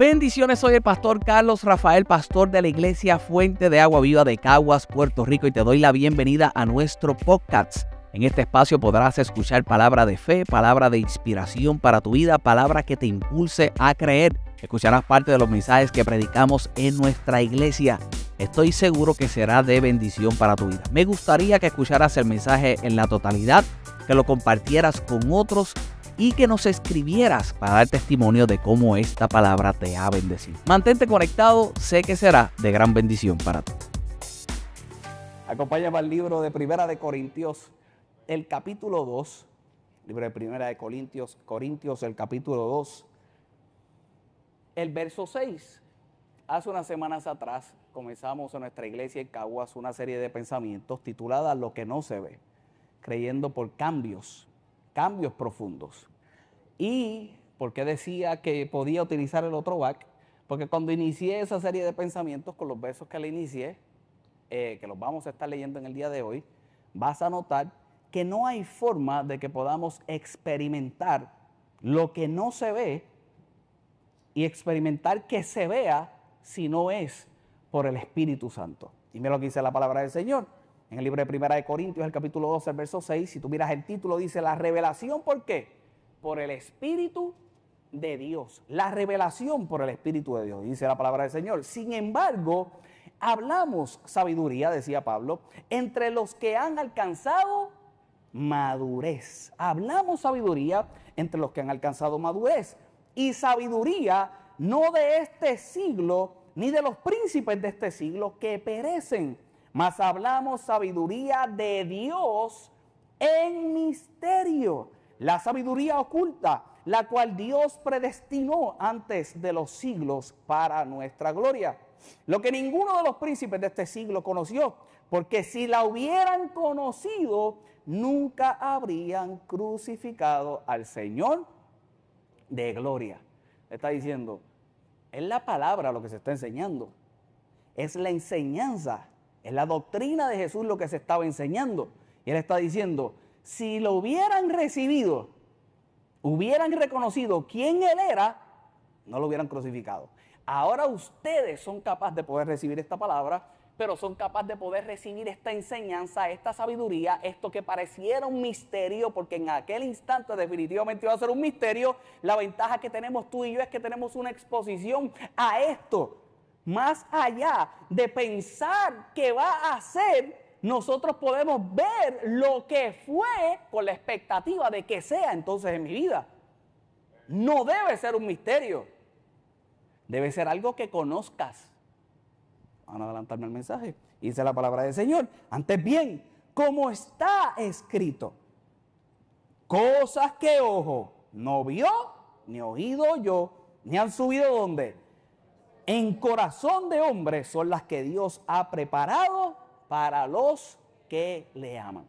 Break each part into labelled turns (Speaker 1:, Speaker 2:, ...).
Speaker 1: Bendiciones, soy el pastor Carlos Rafael, pastor de la iglesia Fuente de Agua Viva de Caguas, Puerto Rico, y te doy la bienvenida a nuestro podcast. En este espacio podrás escuchar palabra de fe, palabra de inspiración para tu vida, palabra que te impulse a creer. Escucharás parte de los mensajes que predicamos en nuestra iglesia. Estoy seguro que será de bendición para tu vida. Me gustaría que escucharas el mensaje en la totalidad, que lo compartieras con otros y que nos escribieras para dar testimonio de cómo esta palabra te ha bendecido. Mantente conectado, sé que será de gran bendición para ti. Acompáñame al libro de Primera de Corintios, el capítulo 2. Libro de Primera de Corintios, Corintios, el capítulo 2. El verso 6. Hace unas semanas atrás comenzamos en nuestra iglesia en Caguas una serie de pensamientos titulada Lo que no se ve, creyendo por cambios, cambios profundos. ¿Y por qué decía que podía utilizar el otro back? Porque cuando inicié esa serie de pensamientos con los versos que le inicié, eh, que los vamos a estar leyendo en el día de hoy, vas a notar que no hay forma de que podamos experimentar lo que no se ve y experimentar que se vea si no es por el Espíritu Santo. Y mira lo que dice la palabra del Señor. En el libro de Primera de Corintios, el capítulo 12, el verso 6, si tú miras el título, dice la revelación, ¿por qué? Por el Espíritu de Dios. La revelación por el Espíritu de Dios, dice la palabra del Señor. Sin embargo, hablamos sabiduría, decía Pablo, entre los que han alcanzado madurez. Hablamos sabiduría entre los que han alcanzado madurez. Y sabiduría no de este siglo, ni de los príncipes de este siglo que perecen, mas hablamos sabiduría de Dios en misterio la sabiduría oculta, la cual Dios predestinó antes de los siglos para nuestra gloria. Lo que ninguno de los príncipes de este siglo conoció, porque si la hubieran conocido, nunca habrían crucificado al Señor de gloria. Está diciendo, es la palabra lo que se está enseñando, es la enseñanza, es la doctrina de Jesús lo que se estaba enseñando. Y él está diciendo, si lo hubieran recibido, hubieran reconocido quién él era, no lo hubieran crucificado. Ahora ustedes son capaces de poder recibir esta palabra, pero son capaces de poder recibir esta enseñanza, esta sabiduría, esto que pareciera un misterio, porque en aquel instante definitivamente iba a ser un misterio. La ventaja que tenemos tú y yo es que tenemos una exposición a esto, más allá de pensar que va a ser nosotros podemos ver lo que fue con la expectativa de que sea entonces en mi vida. No debe ser un misterio. Debe ser algo que conozcas. Van a adelantarme el mensaje. Dice la palabra del Señor. Antes bien, como está escrito, cosas que ojo no vio, ni oído yo, ni han subido donde. En corazón de hombre son las que Dios ha preparado para los que le aman.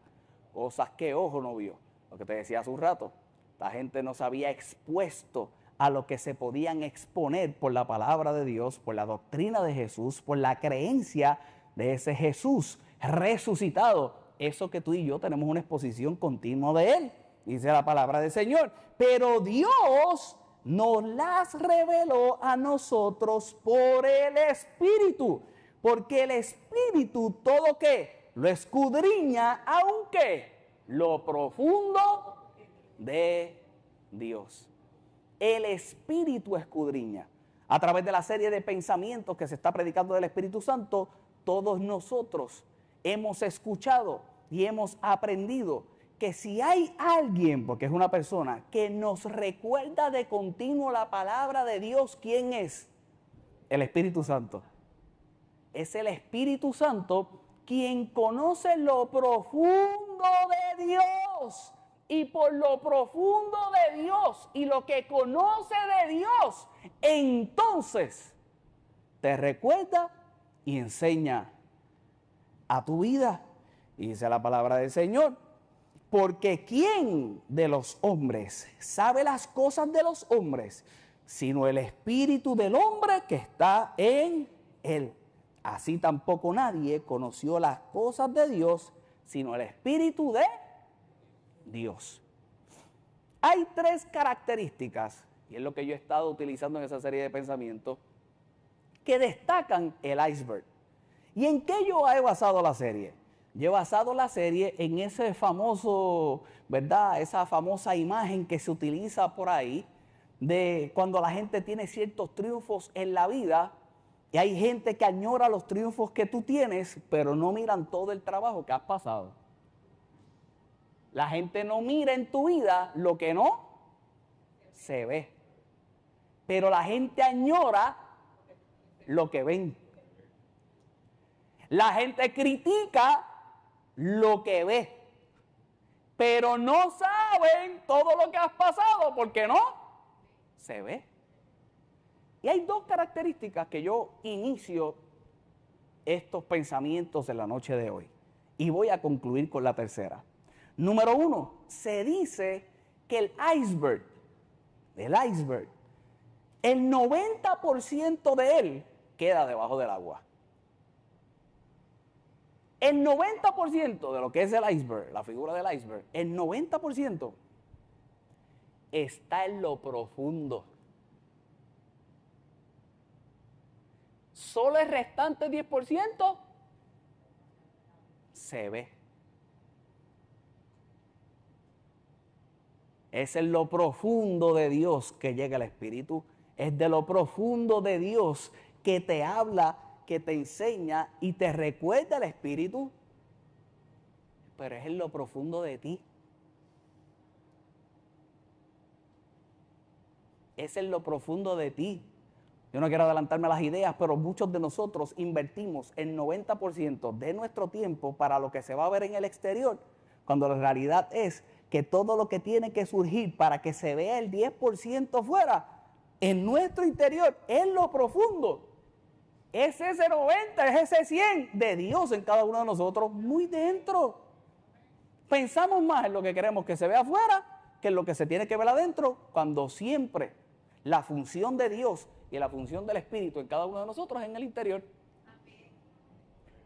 Speaker 1: Cosas que ojo no vio. Lo que te decía hace un rato. La gente no se había expuesto a lo que se podían exponer por la palabra de Dios, por la doctrina de Jesús, por la creencia de ese Jesús resucitado. Eso que tú y yo tenemos una exposición continua de Él, dice la palabra del Señor. Pero Dios nos las reveló a nosotros por el Espíritu. Porque el Espíritu todo que lo escudriña, aunque lo profundo de Dios. El Espíritu escudriña. A través de la serie de pensamientos que se está predicando del Espíritu Santo, todos nosotros hemos escuchado y hemos aprendido que si hay alguien, porque es una persona, que nos recuerda de continuo la palabra de Dios, ¿quién es? El Espíritu Santo es el Espíritu Santo quien conoce lo profundo de Dios. Y por lo profundo de Dios y lo que conoce de Dios, entonces te recuerda y enseña a tu vida. Y dice la palabra del Señor. Porque ¿quién de los hombres sabe las cosas de los hombres? Sino el espíritu del hombre que está en él. Así tampoco nadie conoció las cosas de Dios, sino el Espíritu de Dios. Hay tres características y es lo que yo he estado utilizando en esa serie de pensamientos, que destacan el iceberg. ¿Y en qué yo he basado la serie? Yo he basado la serie en ese famoso, ¿verdad? Esa famosa imagen que se utiliza por ahí de cuando la gente tiene ciertos triunfos en la vida y hay gente que añora los triunfos que tú tienes, pero no miran todo el trabajo que has pasado. La gente no mira en tu vida lo que no se ve. Pero la gente añora lo que ven. La gente critica lo que ve. Pero no saben todo lo que has pasado porque no se ve. Y hay dos características que yo inicio estos pensamientos en la noche de hoy. Y voy a concluir con la tercera. Número uno, se dice que el iceberg, el iceberg, el 90% de él queda debajo del agua. El 90% de lo que es el iceberg, la figura del iceberg, el 90% está en lo profundo. Solo el restante 10% se ve. Es en lo profundo de Dios que llega el Espíritu. Es de lo profundo de Dios que te habla, que te enseña y te recuerda el Espíritu. Pero es en lo profundo de ti. Es en lo profundo de ti. Yo no quiero adelantarme a las ideas, pero muchos de nosotros invertimos el 90% de nuestro tiempo para lo que se va a ver en el exterior, cuando la realidad es que todo lo que tiene que surgir para que se vea el 10% fuera, en nuestro interior, en lo profundo, es ese 90, es ese 100 de Dios en cada uno de nosotros, muy dentro. Pensamos más en lo que queremos que se vea afuera que en lo que se tiene que ver adentro, cuando siempre la función de Dios y la función del Espíritu en cada uno de nosotros en el interior.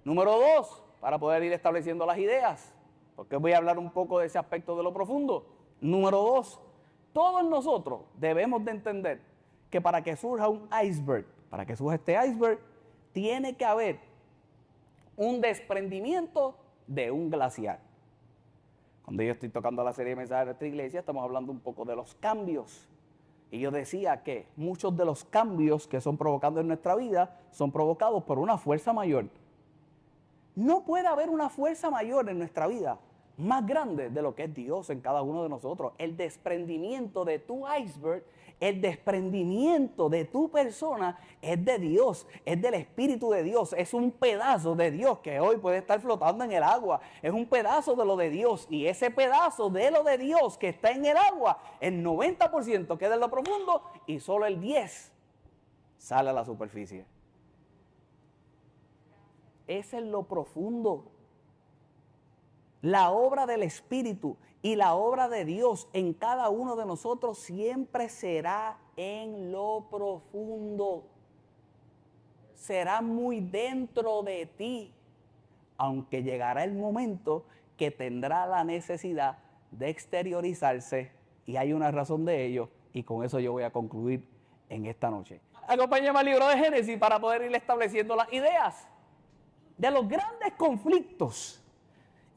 Speaker 1: Número dos, para poder ir estableciendo las ideas, porque voy a hablar un poco de ese aspecto de lo profundo. Número dos, todos nosotros debemos de entender que para que surja un iceberg, para que surja este iceberg, tiene que haber un desprendimiento de un glaciar. Cuando yo estoy tocando la serie de mensajes de esta iglesia, estamos hablando un poco de los cambios y yo decía que muchos de los cambios que son provocando en nuestra vida son provocados por una fuerza mayor. No puede haber una fuerza mayor en nuestra vida más grande de lo que es Dios en cada uno de nosotros. El desprendimiento de tu iceberg, el desprendimiento de tu persona es de Dios, es del Espíritu de Dios, es un pedazo de Dios que hoy puede estar flotando en el agua, es un pedazo de lo de Dios y ese pedazo de lo de Dios que está en el agua, el 90% queda en lo profundo y solo el 10% sale a la superficie. Es en lo profundo la obra del Espíritu y la obra de Dios en cada uno de nosotros siempre será en lo profundo. Será muy dentro de ti, aunque llegará el momento que tendrá la necesidad de exteriorizarse y hay una razón de ello y con eso yo voy a concluir en esta noche. Acompáñame al libro de Génesis para poder ir estableciendo las ideas de los grandes conflictos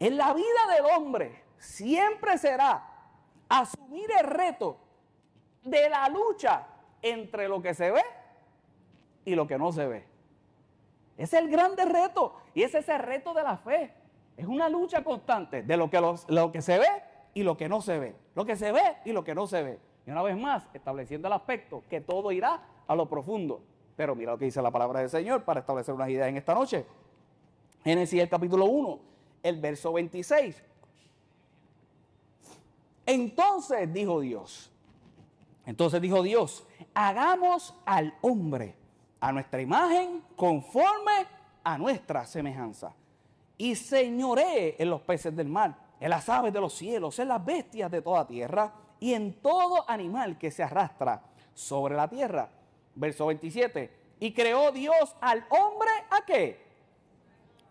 Speaker 1: en la vida del hombre siempre será asumir el reto de la lucha entre lo que se ve y lo que no se ve. Ese es el grande reto y ese es el reto de la fe. Es una lucha constante de lo que, lo que se ve y lo que no se ve. Lo que se ve y lo que no se ve. Y una vez más, estableciendo el aspecto que todo irá a lo profundo. Pero mira lo que dice la palabra del Señor para establecer unas ideas en esta noche. Génesis capítulo 1 el verso 26. Entonces dijo Dios, entonces dijo Dios, hagamos al hombre a nuestra imagen conforme a nuestra semejanza. Y señoré en los peces del mar, en las aves de los cielos, en las bestias de toda tierra y en todo animal que se arrastra sobre la tierra. Verso 27. Y creó Dios al hombre a qué?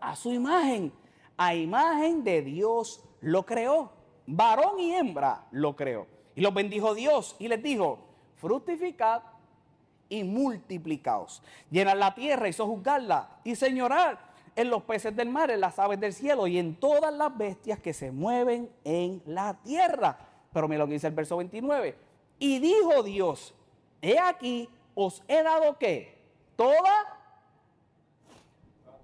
Speaker 1: A su imagen a imagen de Dios lo creó. Varón y hembra lo creó. Y los bendijo Dios y les dijo, fructificad y multiplicaos. Llenad la tierra y sojuzgarla y señorar en los peces del mar, en las aves del cielo y en todas las bestias que se mueven en la tierra. Pero mira lo que dice el verso 29. Y dijo Dios, he aquí, os he dado qué? Toda,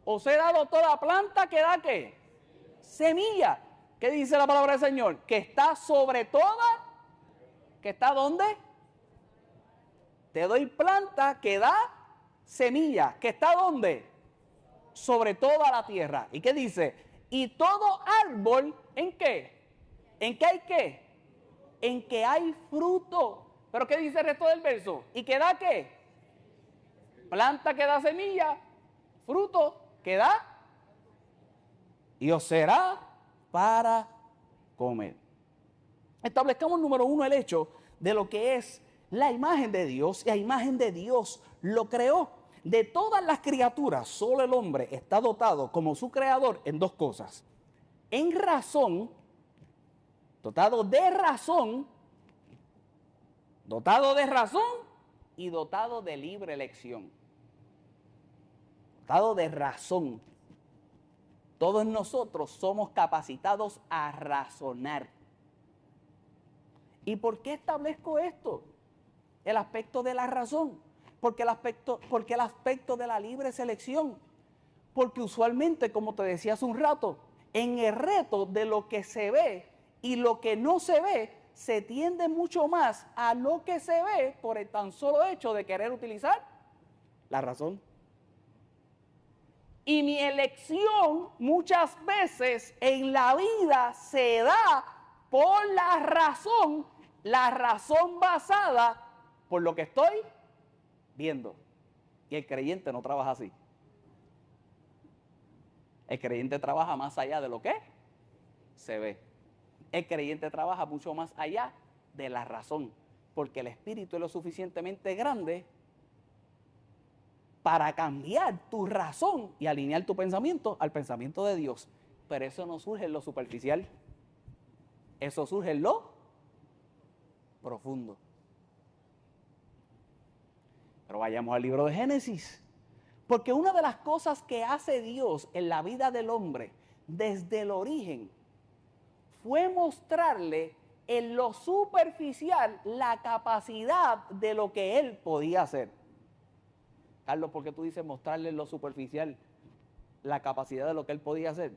Speaker 1: os he dado toda planta que da qué? Semilla. ¿Qué dice la palabra del Señor? Que está sobre toda, que está donde? Te doy planta que da semilla, que está donde? Sobre toda la tierra. ¿Y qué dice? Y todo árbol, ¿en qué? ¿En qué hay qué? En que hay fruto. Pero ¿qué dice el resto del verso? ¿Y que da qué? Planta que da semilla, fruto que da. Y os será para comer. Establezcamos número uno el hecho de lo que es la imagen de Dios y a imagen de Dios lo creó. De todas las criaturas, solo el hombre está dotado como su creador en dos cosas. En razón, dotado de razón, dotado de razón y dotado de libre elección. Dotado de razón. Todos nosotros somos capacitados a razonar. ¿Y por qué establezco esto? el aspecto de la razón, porque el aspecto, porque el aspecto de la libre selección, porque usualmente, como te decía hace un rato, en el reto de lo que se ve y lo que no se ve, se tiende mucho más a lo que se ve por el tan solo hecho de querer utilizar la razón. Y mi elección muchas veces en la vida se da por la razón, la razón basada por lo que estoy viendo. Y el creyente no trabaja así. El creyente trabaja más allá de lo que se ve. El creyente trabaja mucho más allá de la razón, porque el espíritu es lo suficientemente grande para cambiar tu razón y alinear tu pensamiento al pensamiento de Dios. Pero eso no surge en lo superficial. Eso surge en lo profundo. Pero vayamos al libro de Génesis. Porque una de las cosas que hace Dios en la vida del hombre desde el origen fue mostrarle en lo superficial la capacidad de lo que él podía hacer. Carlos, ¿por qué tú dices mostrarle lo superficial la capacidad de lo que él podía hacer?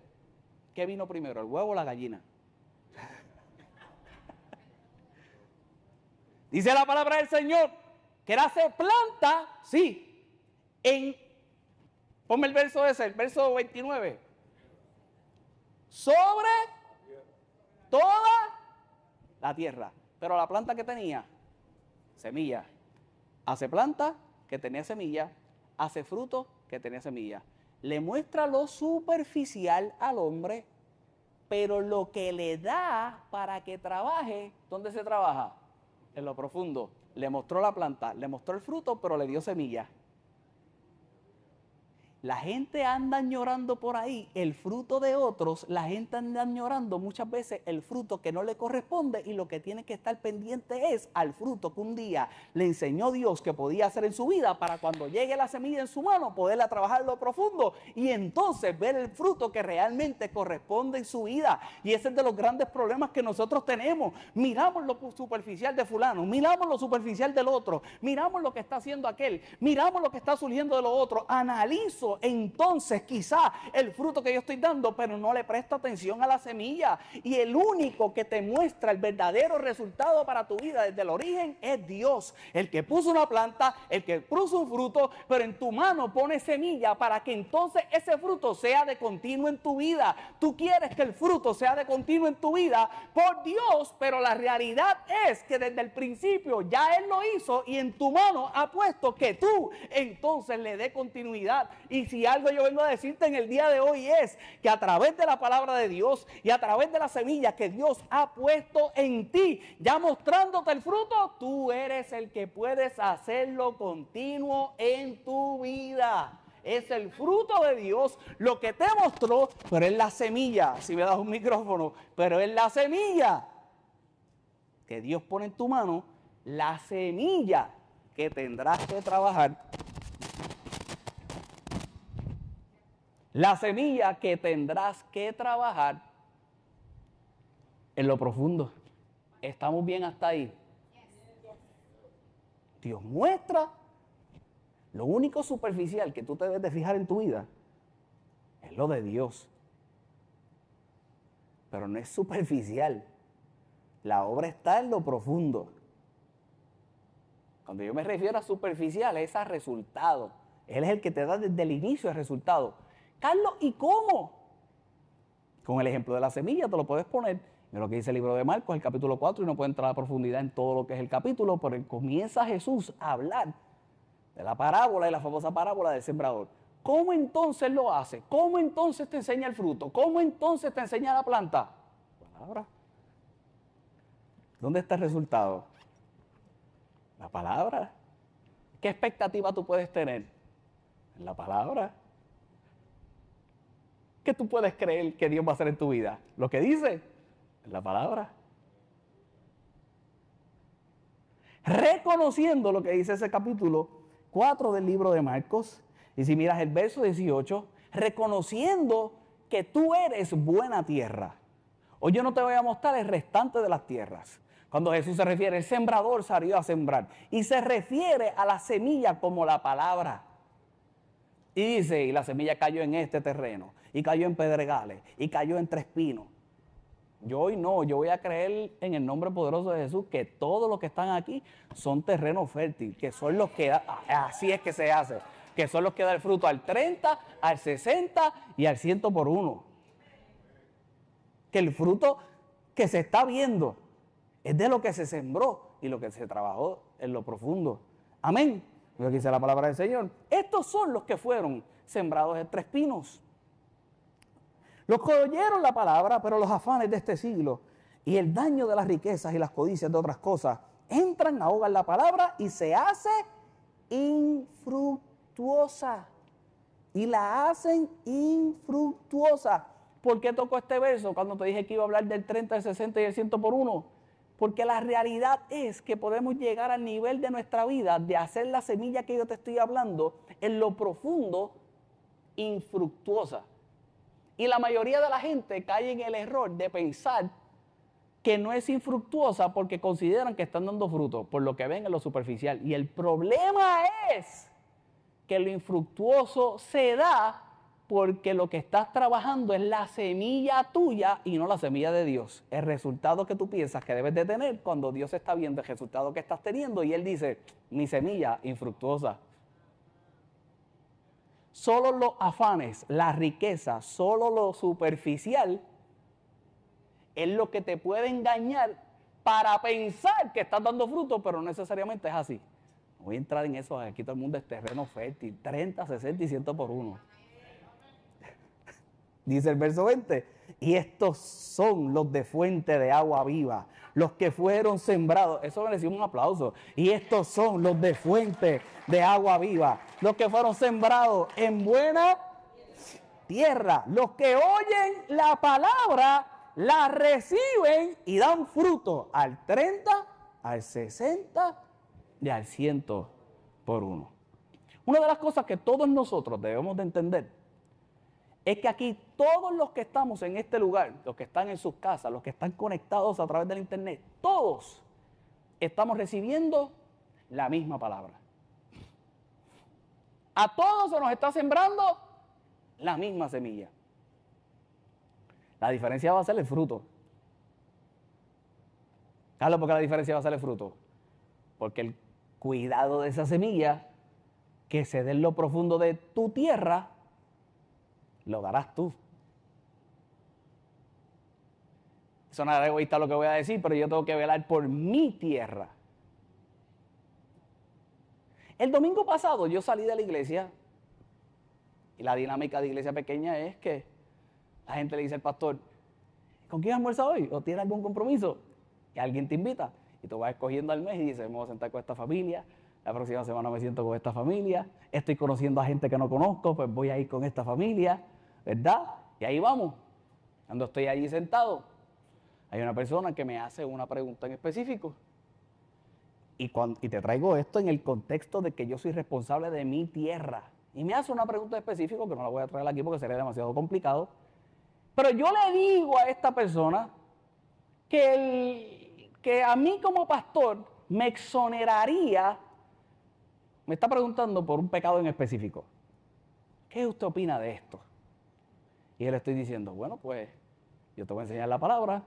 Speaker 1: ¿Qué vino primero, el huevo o la gallina? Dice la palabra del Señor que era hacer planta, sí, en, ponme el verso ese, el verso 29, sobre toda la tierra. Pero la planta que tenía, semilla. Hace planta que tenía semilla, hace fruto que tenía semilla. Le muestra lo superficial al hombre, pero lo que le da para que trabaje, ¿dónde se trabaja? En lo profundo le mostró la planta, le mostró el fruto, pero le dio semilla. La gente anda añorando por ahí el fruto de otros, la gente anda añorando muchas veces el fruto que no le corresponde y lo que tiene que estar pendiente es al fruto que un día le enseñó Dios que podía hacer en su vida para cuando llegue la semilla en su mano poderla trabajar lo profundo y entonces ver el fruto que realmente corresponde en su vida. Y ese es de los grandes problemas que nosotros tenemos. Miramos lo superficial de fulano, miramos lo superficial del otro, miramos lo que está haciendo aquel, miramos lo que está surgiendo de lo otro, analizo entonces quizá el fruto que yo estoy dando, pero no le presto atención a la semilla. Y el único que te muestra el verdadero resultado para tu vida desde el origen es Dios. El que puso una planta, el que puso un fruto, pero en tu mano pone semilla para que entonces ese fruto sea de continuo en tu vida. Tú quieres que el fruto sea de continuo en tu vida por Dios, pero la realidad es que desde el principio ya Él lo hizo y en tu mano ha puesto que tú entonces le dé continuidad. Si algo yo vengo a decirte en el día de hoy es que a través de la palabra de Dios y a través de la semilla que Dios ha puesto en ti, ya mostrándote el fruto, tú eres el que puedes hacerlo continuo en tu vida. Es el fruto de Dios lo que te mostró, pero es la semilla, si me das un micrófono, pero es la semilla que Dios pone en tu mano la semilla que tendrás que trabajar, la semilla que tendrás que trabajar en lo profundo. ¿Estamos bien hasta ahí? Dios muestra lo único superficial que tú te debes de fijar en tu vida es lo de Dios. Pero no es superficial. La obra está en lo profundo. Cuando yo me refiero a superficial, es a resultado. Él es el que te da desde el inicio el resultado. Carlos, ¿y cómo? Con el ejemplo de la semilla te lo puedes poner en lo que dice el libro de Marcos, el capítulo 4, y no puede entrar a profundidad en todo lo que es el capítulo, pero comienza Jesús a hablar de la parábola y la famosa parábola del sembrador. ¿Cómo entonces lo hace? ¿Cómo entonces te enseña el fruto? ¿Cómo entonces te enseña la planta? Palabra. ¿Dónde está el resultado? La palabra. ¿Qué expectativa tú puedes tener? En la palabra. ¿Qué tú puedes creer que Dios va a hacer en tu vida? Lo que dice en la palabra. Reconociendo lo que dice ese capítulo 4 del libro de Marcos. Y si miras el verso 18, reconociendo que tú eres buena tierra. Hoy yo no te voy a mostrar el restante de las tierras. Cuando Jesús se refiere, el sembrador salió a sembrar. Y se refiere a la semilla como la palabra. Y dice, y la semilla cayó en este terreno, y cayó en pedregales, y cayó en tres pinos. Yo hoy no, yo voy a creer en el nombre poderoso de Jesús que todos los que están aquí son terreno fértil, que son los que, así es que se hace, que son los que dan el fruto al 30, al 60 y al 100 por uno. Que el fruto que se está viendo es de lo que se sembró y lo que se trabajó en lo profundo. Amén. Lo que dice la palabra del Señor. Estos son los que fueron sembrados en tres pinos. Los que oyeron la palabra, pero los afanes de este siglo y el daño de las riquezas y las codicias de otras cosas entran, ahogan la palabra y se hace infructuosa. Y la hacen infructuosa. ¿Por qué tocó este verso cuando te dije que iba a hablar del 30, el 60 y el 100 por uno? Porque la realidad es que podemos llegar al nivel de nuestra vida de hacer la semilla que yo te estoy hablando en lo profundo infructuosa. Y la mayoría de la gente cae en el error de pensar que no es infructuosa porque consideran que están dando fruto por lo que ven en lo superficial. Y el problema es que lo infructuoso se da porque lo que estás trabajando es la semilla tuya y no la semilla de Dios. El resultado que tú piensas que debes de tener cuando Dios está viendo el resultado que estás teniendo y Él dice, mi semilla infructuosa. Solo los afanes, la riqueza, solo lo superficial es lo que te puede engañar para pensar que estás dando fruto, pero no necesariamente es así. Voy a entrar en eso, aquí todo el mundo es terreno fértil, 30, 60 y 100 por uno. Dice el verso 20, y estos son los de fuente de agua viva, los que fueron sembrados. Eso merecía un aplauso. Y estos son los de fuente de agua viva, los que fueron sembrados en buena tierra, los que oyen la palabra, la reciben y dan fruto al 30, al 60 y al 100 por uno. Una de las cosas que todos nosotros debemos de entender es que aquí todos los que estamos en este lugar, los que están en sus casas, los que están conectados a través del internet, todos estamos recibiendo la misma palabra. A todos se nos está sembrando la misma semilla. La diferencia va a ser el fruto. Carlos, ¿por qué la diferencia va a ser el fruto? Porque el cuidado de esa semilla que se dé en lo profundo de tu tierra lo darás tú. Sonará egoísta lo que voy a decir, pero yo tengo que velar por mi tierra. El domingo pasado yo salí de la iglesia y la dinámica de iglesia pequeña es que la gente le dice al pastor, ¿con quién almuerza hoy? ¿O tiene algún compromiso? Y alguien te invita y tú vas escogiendo al mes y dices, me voy a sentar con esta familia, la próxima semana me siento con esta familia, estoy conociendo a gente que no conozco, pues voy a ir con esta familia. ¿Verdad? Y ahí vamos. Cuando estoy allí sentado, hay una persona que me hace una pregunta en específico. Y, te traigo esto en el contexto de que yo soy responsable de mi tierra. Y me hace una pregunta específica que no la voy a traer aquí porque sería demasiado complicado. Pero yo le digo a esta persona que, que a mí como pastor me exoneraría, me está preguntando por un pecado en específico. ¿Qué usted opina de esto? Y le estoy diciendo, bueno, pues yo te voy a enseñar la palabra,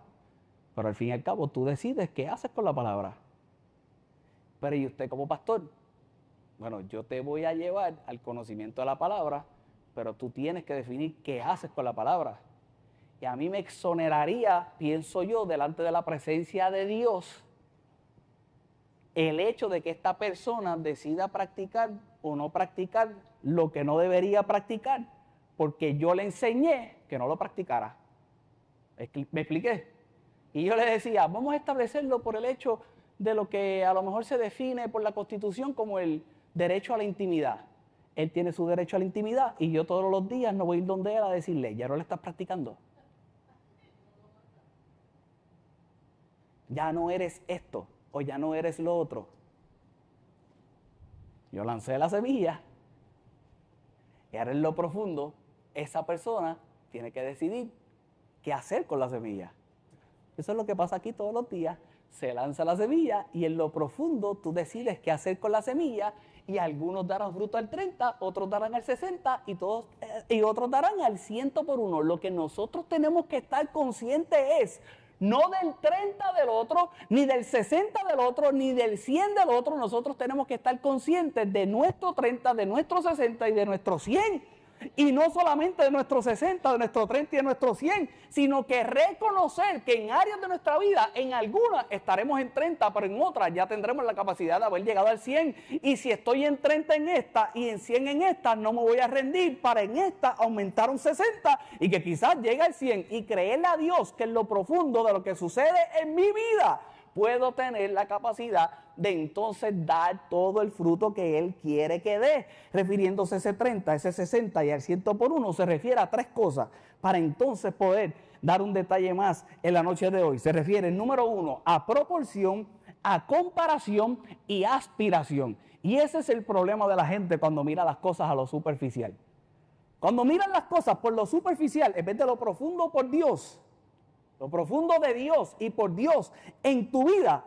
Speaker 1: pero al fin y al cabo tú decides qué haces con la palabra. Pero ¿y usted como pastor? Bueno, yo te voy a llevar al conocimiento de la palabra, pero tú tienes que definir qué haces con la palabra. Y a mí me exoneraría, pienso yo, delante de la presencia de Dios, el hecho de que esta persona decida practicar o no practicar lo que no debería practicar, porque yo le enseñé que no lo practicara. ¿Me expliqué? Y yo le decía, vamos a establecerlo por el hecho de lo que a lo mejor se define por la Constitución como el derecho a la intimidad. Él tiene su derecho a la intimidad y yo todos los días no voy a ir donde él a decirle, ya no le estás practicando. Ya no eres esto o ya no eres lo otro. Yo lancé la semilla y ahora en lo profundo esa persona tiene que decidir qué hacer con la semilla. Eso es lo que pasa aquí todos los días. Se lanza la semilla y en lo profundo tú decides qué hacer con la semilla y algunos darán fruto al 30, otros darán al 60 y, todos, eh, y otros darán al 100 por uno. Lo que nosotros tenemos que estar conscientes es no del 30 del otro, ni del 60 del otro, ni del 100 del otro. Nosotros tenemos que estar conscientes de nuestro 30, de nuestro 60 y de nuestro 100 y no solamente de nuestros 60, de nuestros 30 y de nuestros 100, sino que reconocer que en áreas de nuestra vida, en algunas estaremos en 30, pero en otras ya tendremos la capacidad de haber llegado al 100. Y si estoy en 30 en esta y en 100 en esta, no me voy a rendir para en esta aumentar un 60 y que quizás llegue al 100 y creerle a Dios que en lo profundo de lo que sucede en mi vida puedo tener la capacidad de entonces dar todo el fruto que Él quiere que dé. Refiriéndose a ese 30, ese 60 y al 100 por uno, se refiere a tres cosas para entonces poder dar un detalle más en la noche de hoy. Se refiere, número uno, a proporción, a comparación y aspiración. Y ese es el problema de la gente cuando mira las cosas a lo superficial. Cuando miran las cosas por lo superficial, en vez de lo profundo por Dios, lo profundo de Dios y por Dios en tu vida,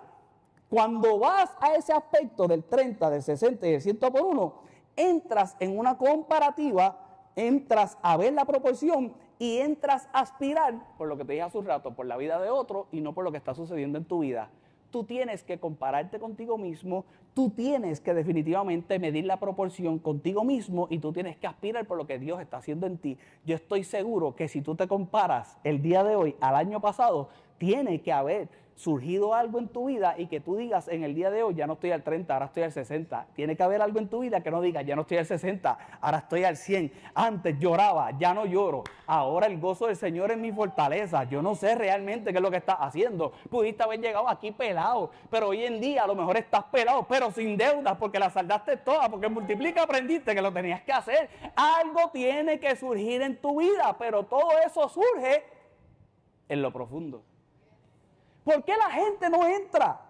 Speaker 1: cuando vas a ese aspecto del 30, del 60 y del 100 por 1, entras en una comparativa, entras a ver la proporción y entras a aspirar, por lo que te dije hace un rato, por la vida de otro y no por lo que está sucediendo en tu vida tú tienes que compararte contigo mismo, tú tienes que definitivamente medir la proporción contigo mismo y tú tienes que aspirar por lo que Dios está haciendo en ti. Yo estoy seguro que si tú te comparas el día de hoy al año pasado, tiene que haber surgido algo en tu vida y que tú digas en el día de hoy ya no estoy al 30, ahora estoy al 60. Tiene que haber algo en tu vida que no diga ya no estoy al 60, ahora estoy al 100. Antes lloraba, ya no lloro. Ahora el gozo del Señor es mi fortaleza. Yo no sé realmente qué es lo que estás haciendo. Pudiste haber llegado aquí pelado, pero hoy en día a lo mejor estás pelado, pero sin deudas porque la saldaste toda, porque multiplica aprendiste que lo tenías que hacer. Algo tiene que surgir en tu vida, pero todo eso surge en lo profundo. ¿Por qué la gente no entra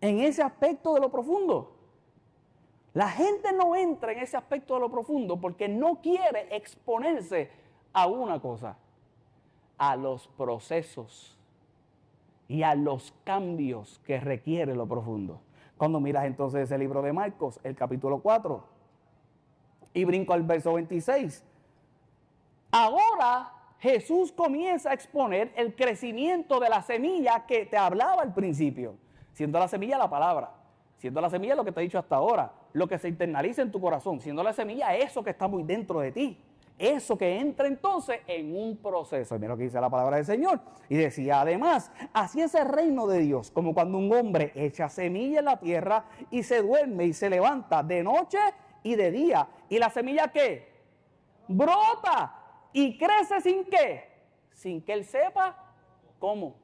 Speaker 1: en ese aspecto de lo profundo? La gente no entra en ese aspecto de lo profundo porque no quiere exponerse a una cosa, a los procesos y a los cambios que requiere lo profundo. Cuando miras entonces ese libro de Marcos, el capítulo 4, y brinco al verso 26, ahora Jesús comienza a exponer el crecimiento de la semilla que te hablaba al principio, siendo la semilla la palabra, siendo la semilla lo que te he dicho hasta ahora, lo que se internaliza en tu corazón, siendo la semilla eso que está muy dentro de ti, eso que entra entonces en un proceso. Mira lo que dice la palabra del Señor. Y decía además, así es el reino de Dios, como cuando un hombre echa semilla en la tierra y se duerme y se levanta de noche y de día. ¿Y la semilla qué? Brota y crece sin qué? Sin que él sepa cómo.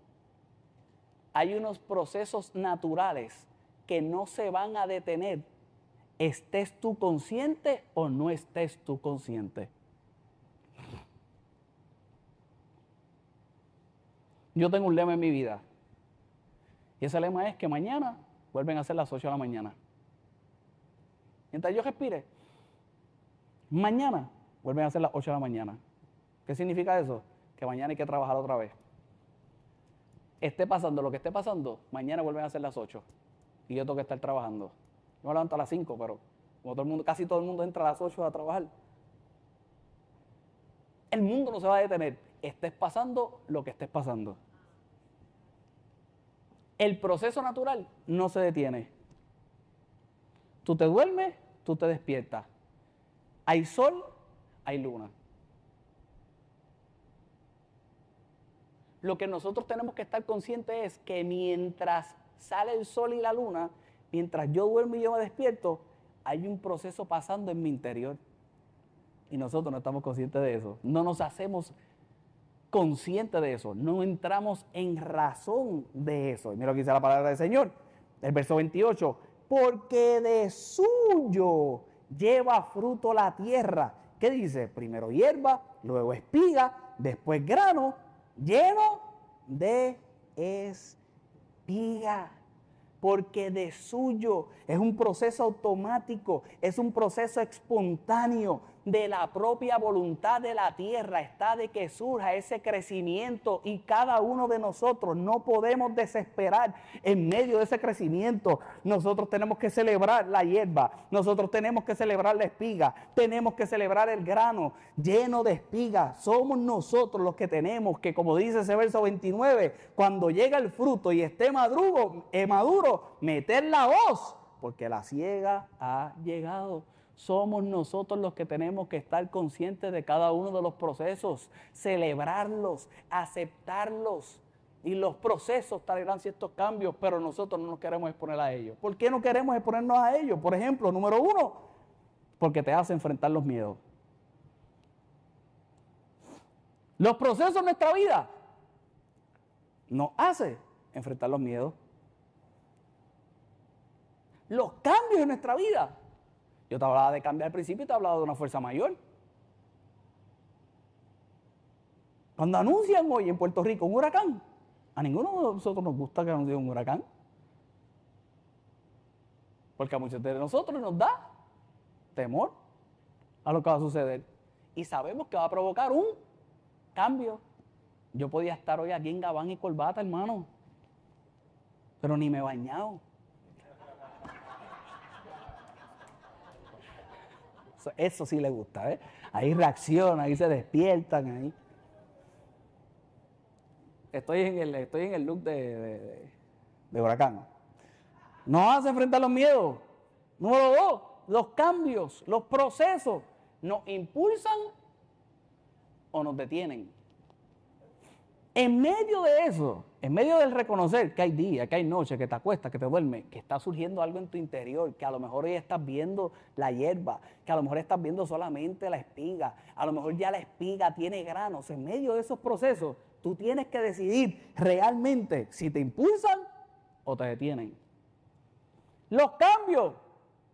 Speaker 1: Hay unos procesos naturales que no se van a detener, estés tú consciente o no estés tú consciente. Yo tengo un lema en mi vida Y ese lema es que mañana vuelven a ser las 8 de la mañana. Mientras yo respire, mañana vuelven a ser las 8 de la mañana. ¿Qué significa eso? Que mañana hay que trabajar otra vez. Esté pasando lo que esté pasando, mañana vuelven a ser las 8. Y yo tengo que estar trabajando. Yo me levanto a las 5, pero como casi todo el mundo entra a las 8 a trabajar. El mundo no se va a detener. Estés pasando lo que estés pasando. El proceso natural no se detiene. Tú te duermes, tú te despiertas. Hay sol, hay luna. Lo que nosotros tenemos que estar conscientes es que mientras sale el sol y la luna, mientras yo duermo y yo me despierto, hay un proceso pasando en mi interior. Y nosotros no estamos conscientes de eso. No nos hacemos conscientes de eso. No entramos en razón de eso. mira lo que dice la palabra del Señor. El verso 28. Porque de suyo lleva fruto la tierra. ¿Qué dice? Primero hierba, luego espiga, después grano, lleno de espiga porque de suyo es un proceso automático, es un proceso espontáneo de la propia voluntad de la tierra, está de que surja ese crecimiento y cada uno de nosotros no podemos desesperar en medio de ese crecimiento. Nosotros tenemos que celebrar la hierba, nosotros tenemos que celebrar la espiga, tenemos que celebrar el grano lleno de espiga. Somos nosotros los que tenemos que, como dice ese verso 29, cuando llega el fruto y esté maduro, eh, maduro meter la voz, porque la ciega ha llegado somos nosotros los que tenemos que estar conscientes de cada uno de los procesos, celebrarlos, aceptarlos. Y los procesos traerán ciertos cambios, pero nosotros no nos queremos exponer a ellos. ¿Por qué no queremos exponernos a ellos? Por ejemplo, número uno, porque te hace enfrentar los miedos. Los procesos en nuestra vida nos hace enfrentar los miedos. Los cambios en nuestra vida yo te hablaba de cambiar al principio y te hablaba de una fuerza mayor. Cuando anuncian hoy en Puerto Rico un huracán, a ninguno de nosotros nos gusta que anuncien un huracán. Porque a muchos de nosotros nos da temor a lo que va a suceder. Y sabemos que va a provocar un cambio. Yo podía estar hoy aquí en Gabán y corbata, hermano. Pero ni me he bañado. Eso, sí le gusta, ¿eh? Ahí reaccionan, ahí se despiertan, ahí. Estoy en el, estoy en el look de, de, huracán. No hace enfrentar los miedos. Número dos, los cambios, los procesos, ¿nos impulsan o nos detienen? En medio de eso, en medio del reconocer que hay días, que hay noches, que te acuestas, que te duermes, que está surgiendo algo en tu interior, que a lo mejor hoy estás viendo la hierba, que a lo mejor estás viendo solamente la espiga, a lo mejor ya la espiga tiene granos, en medio de esos procesos, tú tienes que decidir realmente si te impulsan o te detienen. Los cambios,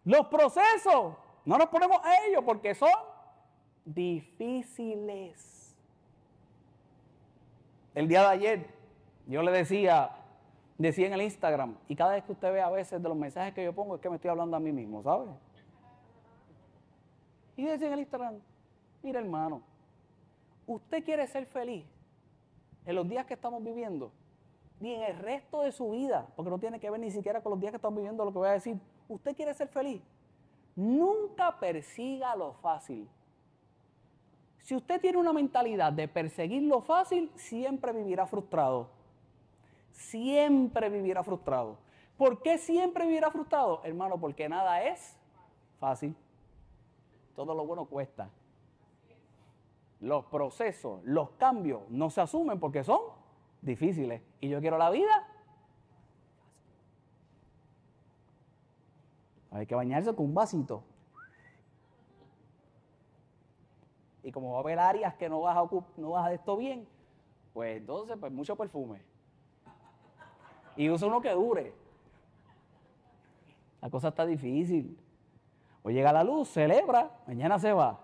Speaker 1: los procesos, no nos ponemos a ellos porque son difíciles. El día de ayer yo le decía, decía en el Instagram, y cada vez que usted ve a veces de los mensajes que yo pongo es que me estoy hablando a mí mismo, ¿sabe? Y decía en el Instagram, mira hermano, usted quiere ser feliz en los días que estamos viviendo, ni en el resto de su vida, porque no tiene que ver ni siquiera con los días que estamos viviendo lo que voy a decir. Usted quiere ser feliz. Nunca persiga lo fácil. Si usted tiene una mentalidad de perseguir lo fácil, siempre vivirá frustrado. Siempre vivirá frustrado. ¿Por qué siempre vivirá frustrado? Hermano, porque nada es fácil. Todo lo bueno cuesta. Los procesos, los cambios no se asumen porque son difíciles. Y yo quiero la vida. Hay que bañarse con un vasito. Y como va a haber áreas que no vas a, no vas a de esto bien, pues entonces, pues mucho perfume. Y usa uno que dure. La cosa está difícil. Hoy llega la luz, celebra, mañana se va.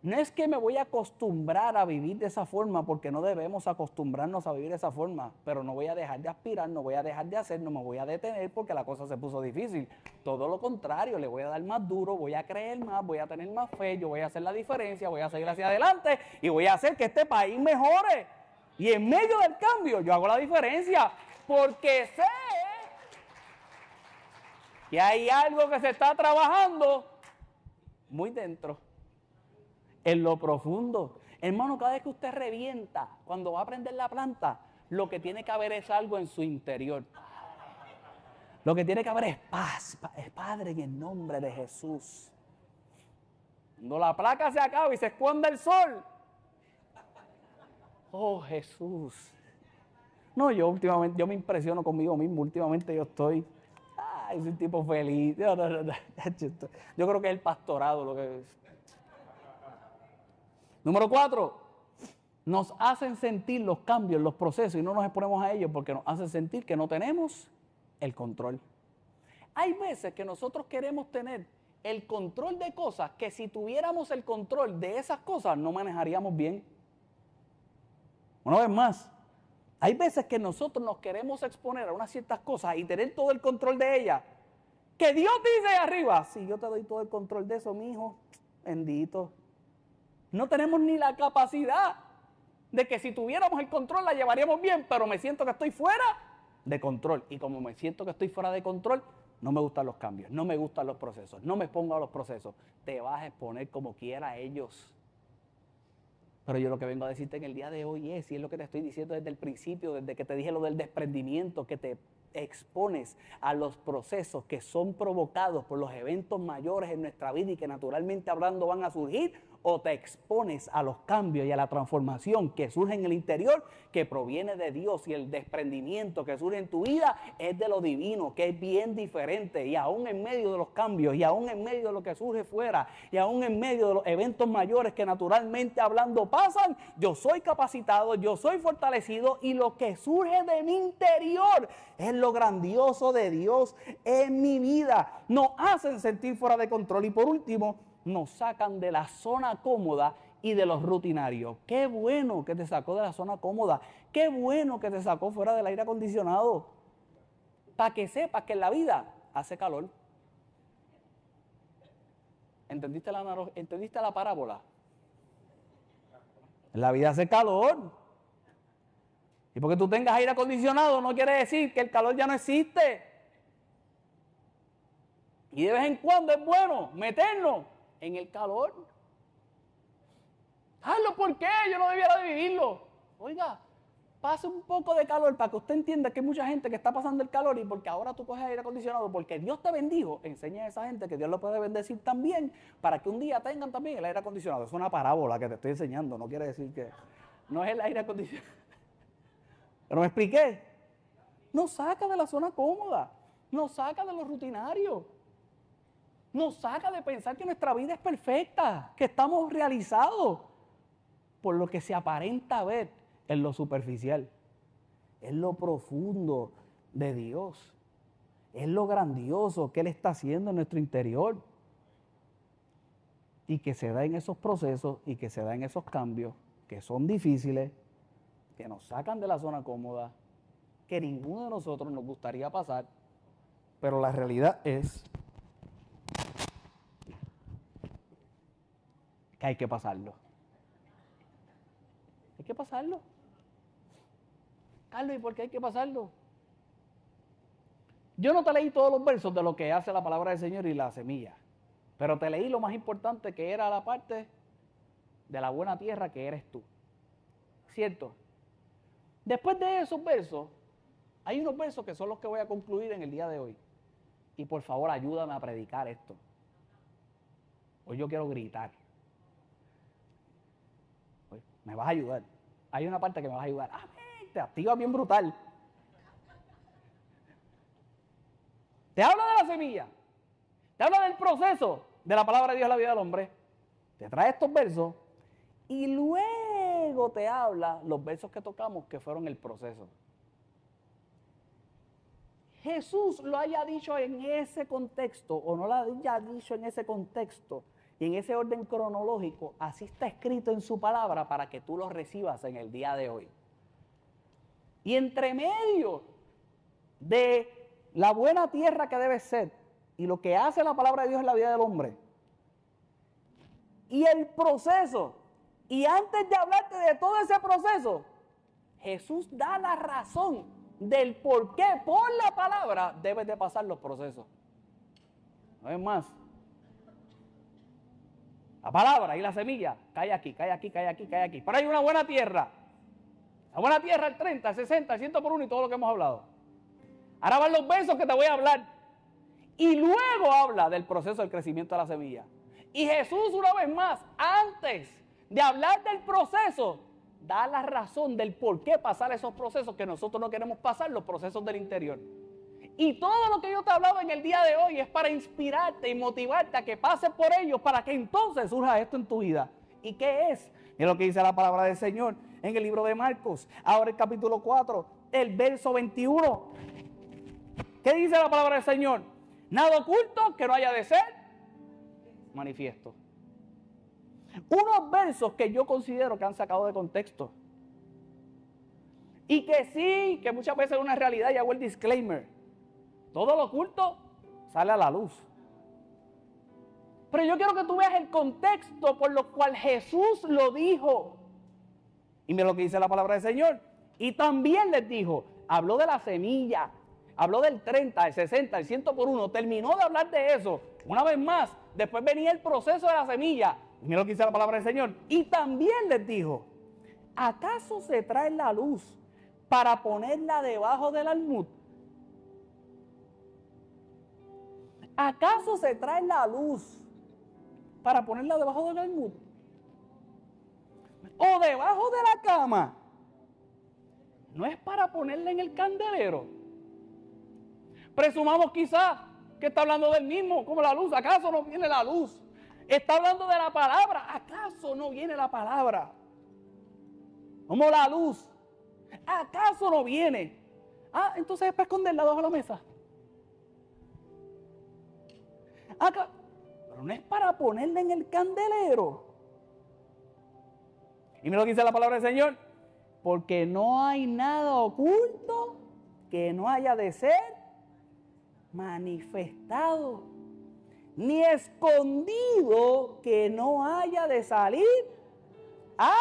Speaker 1: No es que me voy a acostumbrar a vivir de esa forma, porque no debemos acostumbrarnos a vivir de esa forma, pero no voy a dejar de aspirar, no voy a dejar de hacer, no me voy a detener porque la cosa se puso difícil. Todo lo contrario, le voy a dar más duro, voy a creer más, voy a tener más fe, yo voy a hacer la diferencia, voy a seguir hacia adelante y voy a hacer que este país mejore. Y en medio del cambio yo hago la diferencia, porque sé que hay algo que se está trabajando muy dentro en lo profundo. Hermano, cada vez que usted revienta, cuando va a prender la planta, lo que tiene que haber es algo en su interior. Lo que tiene que haber es paz, es Padre en el nombre de Jesús. Cuando la placa se acaba y se esconde el sol. Oh Jesús. No, yo últimamente, yo me impresiono conmigo mismo. Últimamente yo estoy, ay, soy un tipo feliz. Yo, creo que es el pastorado lo que. Número cuatro, nos hacen sentir los cambios, los procesos y no nos exponemos a ellos porque nos hacen sentir que no tenemos el control. Hay veces que nosotros queremos tener el control de cosas que si tuviéramos el control de esas cosas no manejaríamos bien. Una vez más, hay veces que nosotros nos queremos exponer a unas ciertas cosas y tener todo el control de ellas. Que Dios dice ahí arriba, si yo te doy todo el control de eso, mi hijo, bendito, no tenemos ni la capacidad de que si tuviéramos el control la llevaríamos bien, pero me siento que estoy fuera de control. Y como me siento que estoy fuera de control, no me gustan los cambios, no me gustan los procesos, no me expongo a los procesos. Te vas a exponer como quiera ellos. Pero yo lo que vengo a decirte en el día de hoy es, y es lo que te estoy diciendo desde el principio, desde que te dije lo del desprendimiento, que te expones a los procesos que son provocados por los eventos mayores en nuestra vida y que naturalmente hablando van a surgir, o te expones a los cambios y a la transformación que surge en el interior, que proviene de Dios y el desprendimiento que surge en tu vida es de lo divino, que es bien diferente y aún en medio de los cambios y aún en medio de lo que surge fuera y aún en medio de los eventos mayores que naturalmente hablando pasan, yo soy capacitado, yo soy fortalecido y lo que surge de mi interior es lo grandioso de Dios en mi vida. Nos hacen sentir fuera de control y por último, nos sacan de la zona cómoda y de los rutinarios. Qué bueno que te sacó de la zona cómoda. Qué bueno que te sacó fuera del aire acondicionado. Para que sepas que en la vida hace calor. ¿Entendiste la, ¿Entendiste la parábola? En la vida hace calor. Y porque tú tengas aire acondicionado no quiere decir que el calor ya no existe. Y de vez en cuando es bueno meternos en el calor. Hazlo, ¿por qué? Yo no debiera de vivirlo. Oiga, pase un poco de calor para que usted entienda que hay mucha gente que está pasando el calor y porque ahora tú coges aire acondicionado, porque Dios te bendijo, enseña a esa gente que Dios lo puede bendecir también para que un día tengan también el aire acondicionado. Es una parábola que te estoy enseñando, no quiere decir que no es el aire acondicionado. Pero me expliqué. Nos saca de la zona cómoda, nos saca de lo rutinario nos saca de pensar que nuestra vida es perfecta, que estamos realizados por lo que se aparenta ver en lo superficial. Es lo profundo de Dios. Es lo grandioso que Él está haciendo en nuestro interior. Y que se da en esos procesos y que se da en esos cambios que son difíciles, que nos sacan de la zona cómoda, que ninguno de nosotros nos gustaría pasar. Pero la realidad es que hay que pasarlo. Hay que pasarlo. Carlos, ¿y por qué hay que pasarlo? Yo no te leí todos los versos de lo que hace la palabra del Señor y la semilla, pero te leí lo más importante que era la parte de la buena tierra que eres tú. ¿Cierto? Después de esos versos, hay unos versos que son los que voy a concluir en el día de hoy. Y por favor, ayúdame a predicar esto. Hoy yo quiero gritar. Me vas a ayudar. Hay una parte que me vas a ayudar. Amén. Te activa bien brutal. Te habla de la semilla. Te habla del proceso de la palabra de Dios en la vida del hombre. Te trae estos versos. Y luego te habla los versos que tocamos que fueron el proceso. Jesús lo haya dicho en ese contexto o no lo haya dicho en ese contexto Y en ese orden cronológico, así está escrito en su palabra para que tú lo recibas en el día de hoy. Y entre medio de la buena tierra que debe ser y lo que hace la palabra de Dios en la vida del hombre, y el proceso, y antes de hablarte de todo ese proceso, Jesús da la razón del por qué por la palabra debes de pasar los procesos. No es más. La palabra y la semilla, cae aquí, cae aquí, cae aquí, cae aquí. Pero hay una buena tierra. La buena tierra, el 30, el 60, el 100 por uno y todo lo que hemos hablado. Ahora van los versos que te voy a hablar. Y luego habla del proceso del crecimiento de la semilla. Y Jesús, una vez más, antes de hablar del proceso, da la razón del por qué pasar esos procesos que nosotros no queremos pasar, los procesos del interior. Y todo lo que yo te he hablado en el día de hoy es para inspirarte y motivarte a que pases por ellos para que entonces surja esto en tu vida. ¿Y qué es? Mira lo que dice la palabra del Señor en el libro de Marcos, ahora el capítulo 4, el verso 21. ¿Qué dice la palabra del Señor? Nada oculto que no haya de ser manifiesto. Unos versos que yo considero que han sacado de contexto. Y que sí, que muchas veces es una realidad, y hago el disclaimer. Todo lo oculto sale a la luz. Pero yo quiero que tú veas el contexto por lo cual Jesús lo dijo. Y mira lo que dice la palabra del Señor. Y también les dijo, habló de la semilla, habló del 30, el 60, el 100 por uno, terminó de hablar de eso. Una vez más, después venía el proceso de la semilla. Mira lo que dice la palabra del Señor. Y también les dijo, ¿acaso se trae la luz para ponerla debajo del almud? ¿Acaso se trae la luz para ponerla debajo del almud? ¿O debajo de la cama? No es para ponerla en el candelero. Presumamos quizás que está hablando del mismo, como la luz. ¿Acaso no viene la luz? Está hablando de la palabra. ¿Acaso no viene la palabra? Como la luz. ¿Acaso no viene? Ah, entonces es para esconderla debajo de la mesa. Acá, pero no es para ponerla en el candelero. Y me lo dice la palabra del Señor. Porque no hay nada oculto que no haya de ser manifestado, ni escondido que no haya de salir a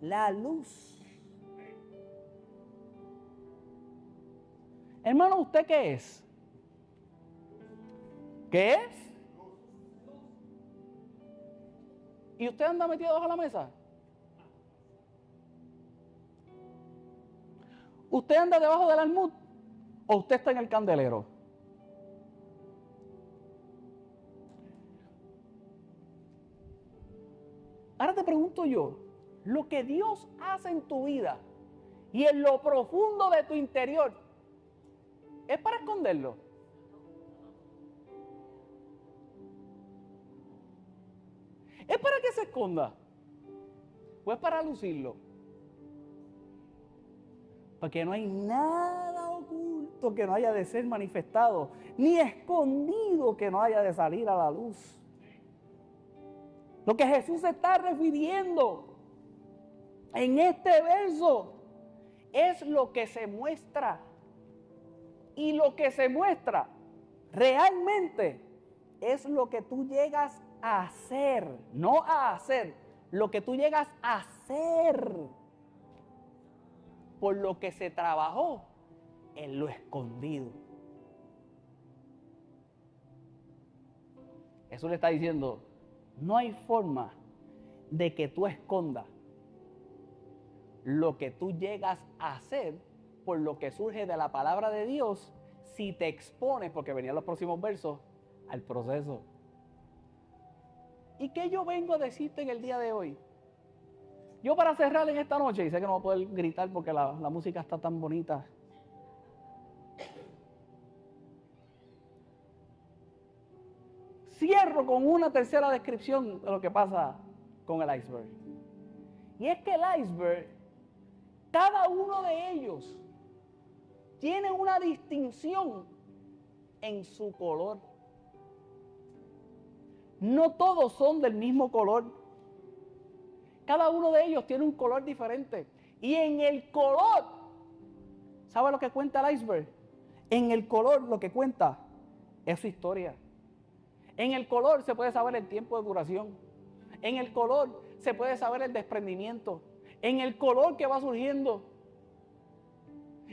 Speaker 1: la luz. Hermano, ¿usted qué es? ¿Qué es? ¿Y usted anda metido bajo la mesa? ¿Usted anda debajo del almud? ¿O usted está en el candelero? Ahora te pregunto yo, lo que Dios hace en tu vida y en lo profundo de tu interior, ¿es para esconderlo? ¿Es para que se esconda? ¿O es para lucirlo? Porque no hay nada oculto que no haya de ser manifestado, ni escondido que no haya de salir a la luz. Lo que Jesús está refiriendo en este verso es lo que se muestra. Y lo que se muestra realmente es lo que tú llegas hacer, no a hacer, lo que tú llegas a hacer por lo que se trabajó en lo escondido. Eso le está diciendo, no hay forma de que tú escondas lo que tú llegas a hacer por lo que surge de la palabra de Dios si te expones, porque venían los próximos versos, al proceso. ¿Y qué yo vengo a decirte en el día de hoy? Yo para cerrar en esta noche, y sé que no voy a poder gritar porque la, la música está tan bonita. Cierro con una tercera descripción de lo que pasa con el iceberg. Y es que el iceberg, cada uno de ellos, tiene una distinción en su color. No todos son del mismo color. Cada uno de ellos tiene un color diferente. Y en el color, ¿sabe lo que cuenta el iceberg? En el color lo que cuenta es su historia. En el color se puede saber el tiempo de duración. En el color se puede saber el desprendimiento. En el color que va surgiendo.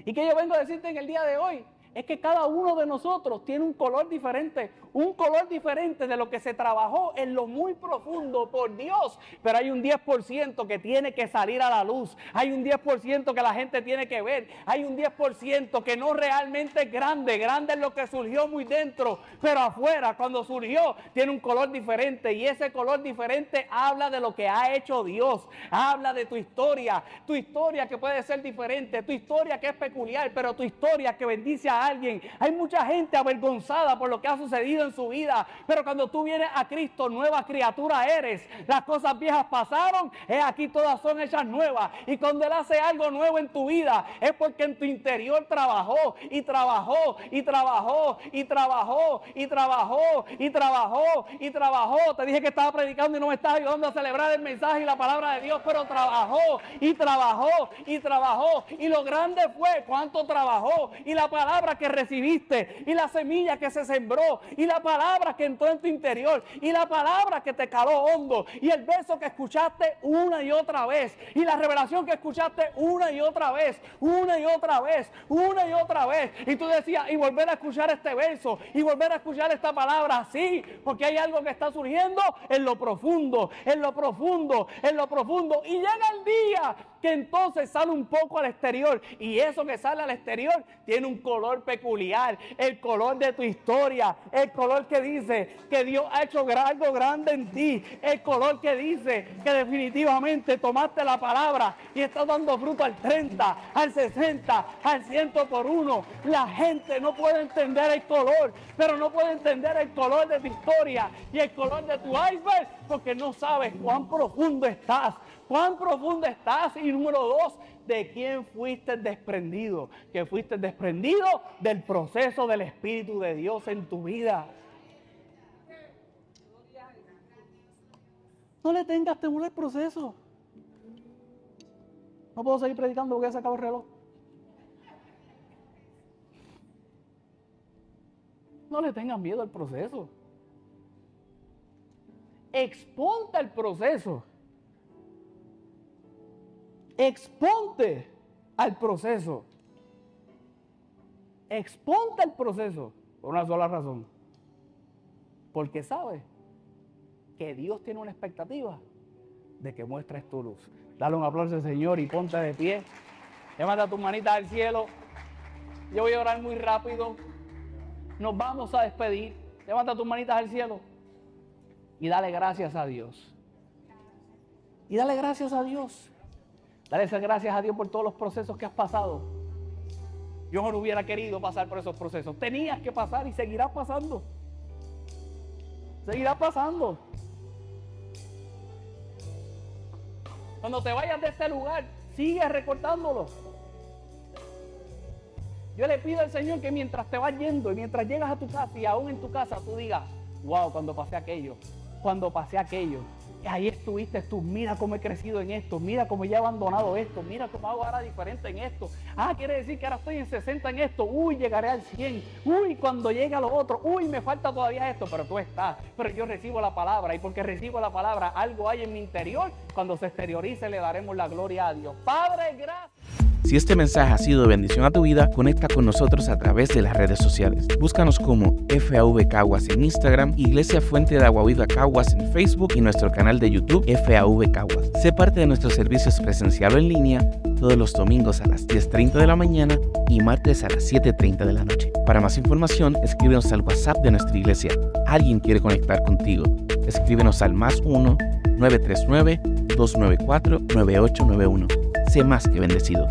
Speaker 1: Y que yo vengo a decirte en el día de hoy, es que cada uno de nosotros tiene un color diferente, un color diferente de lo que se trabajó en lo muy profundo por Dios. Pero hay un 10% que tiene que salir a la luz, hay un 10% que la gente tiene que ver, hay un 10% que no realmente es grande, grande es lo que surgió muy dentro, pero afuera cuando surgió tiene un color diferente. Y ese color diferente habla de lo que ha hecho Dios, habla de tu historia, tu historia que puede ser diferente, tu historia que es peculiar, pero tu historia que bendice a alguien. Hay mucha gente avergonzada por lo que ha sucedido en su vida, pero cuando tú vienes a Cristo, nueva criatura eres. Las cosas viejas pasaron, es aquí todas son hechas nuevas. Y cuando Él hace algo nuevo en tu vida, es porque en tu interior trabajó y trabajó y trabajó y trabajó y trabajó y trabajó y trabajó. Te dije que estaba predicando y no me estás ayudando a celebrar el mensaje y la palabra de Dios, pero trabajó y trabajó y trabajó. Y lo grande fue cuánto trabajó y la palabra que recibiste y la semilla que se sembró y la palabra que entró en tu interior y la palabra que te caló hondo y el verso que escuchaste una y otra vez y la revelación que escuchaste una y otra vez, una y otra vez, una y otra vez. Y tú decías, y volver a escuchar este verso y volver a escuchar esta palabra, sí, porque hay algo que está surgiendo en lo profundo, en lo profundo, en lo profundo. Y llega el día que entonces sale un poco al exterior y eso que sale al exterior tiene un color peculiar, el color de tu historia, el color que dice que Dios ha hecho algo grande en ti, el color que dice que definitivamente tomaste la palabra y estás dando fruto al 30, al 60, al 100 por uno. La gente no puede entender el color, pero no puede entender el color de tu historia y el color de tu iceberg porque no sabes cuán profundo estás cuán profundo estás. Y número dos, de quién fuiste desprendido. Que fuiste desprendido del proceso del Espíritu de Dios en tu vida. No le tengas temor al proceso. No puedo seguir predicando porque ya se acabó el reloj. No le tengas miedo al proceso. Exponte el proceso exponte al proceso. Exponte al proceso por una sola razón. Porque sabe que Dios tiene una expectativa de que muestres tu luz. Dale un aplauso al Señor y ponte de pie. Llévate a tus manitas al cielo. Yo voy a orar muy rápido. Nos vamos a despedir. Levanta tus manitas al cielo. Y dale gracias a Dios. Y dale gracias a Dios. Dale esas gracias a Dios por todos los procesos que has pasado. Yo no hubiera querido pasar por esos procesos. Tenías que pasar y seguirás pasando. Seguirá pasando. Cuando te vayas de este lugar, sigue recortándolo. Yo le pido al Señor que mientras te vas yendo y mientras llegas a tu casa y aún en tu casa tú digas, wow, cuando pasé aquello, cuando pasé aquello, ahí estuviste tú, mira cómo he crecido en esto, mira cómo ya he abandonado esto, mira cómo hago ahora diferente en esto. Ah, quiere decir que ahora estoy en 60 en esto, uy, llegaré al 100, uy, cuando llegue a lo otro, uy, me falta todavía esto, pero tú estás, pero yo recibo la palabra y porque recibo la palabra, algo hay en mi interior, cuando se exteriorice le daremos la gloria a Dios. Padre, gracias.
Speaker 2: Si este mensaje ha sido de bendición a tu vida, conecta con nosotros a través de las redes sociales. Búscanos como FAV Caguas en Instagram, Iglesia Fuente de Agua Viva Caguas en Facebook y nuestro canal de YouTube FAV Caguas. Sé parte de nuestros servicios presencial o en línea todos los domingos a las 10.30 de la mañana y martes a las 7.30 de la noche. Para más información, escríbenos al WhatsApp de nuestra iglesia. Alguien quiere conectar contigo. Escríbenos al más 1 939 294 9891. Sé más que bendecido.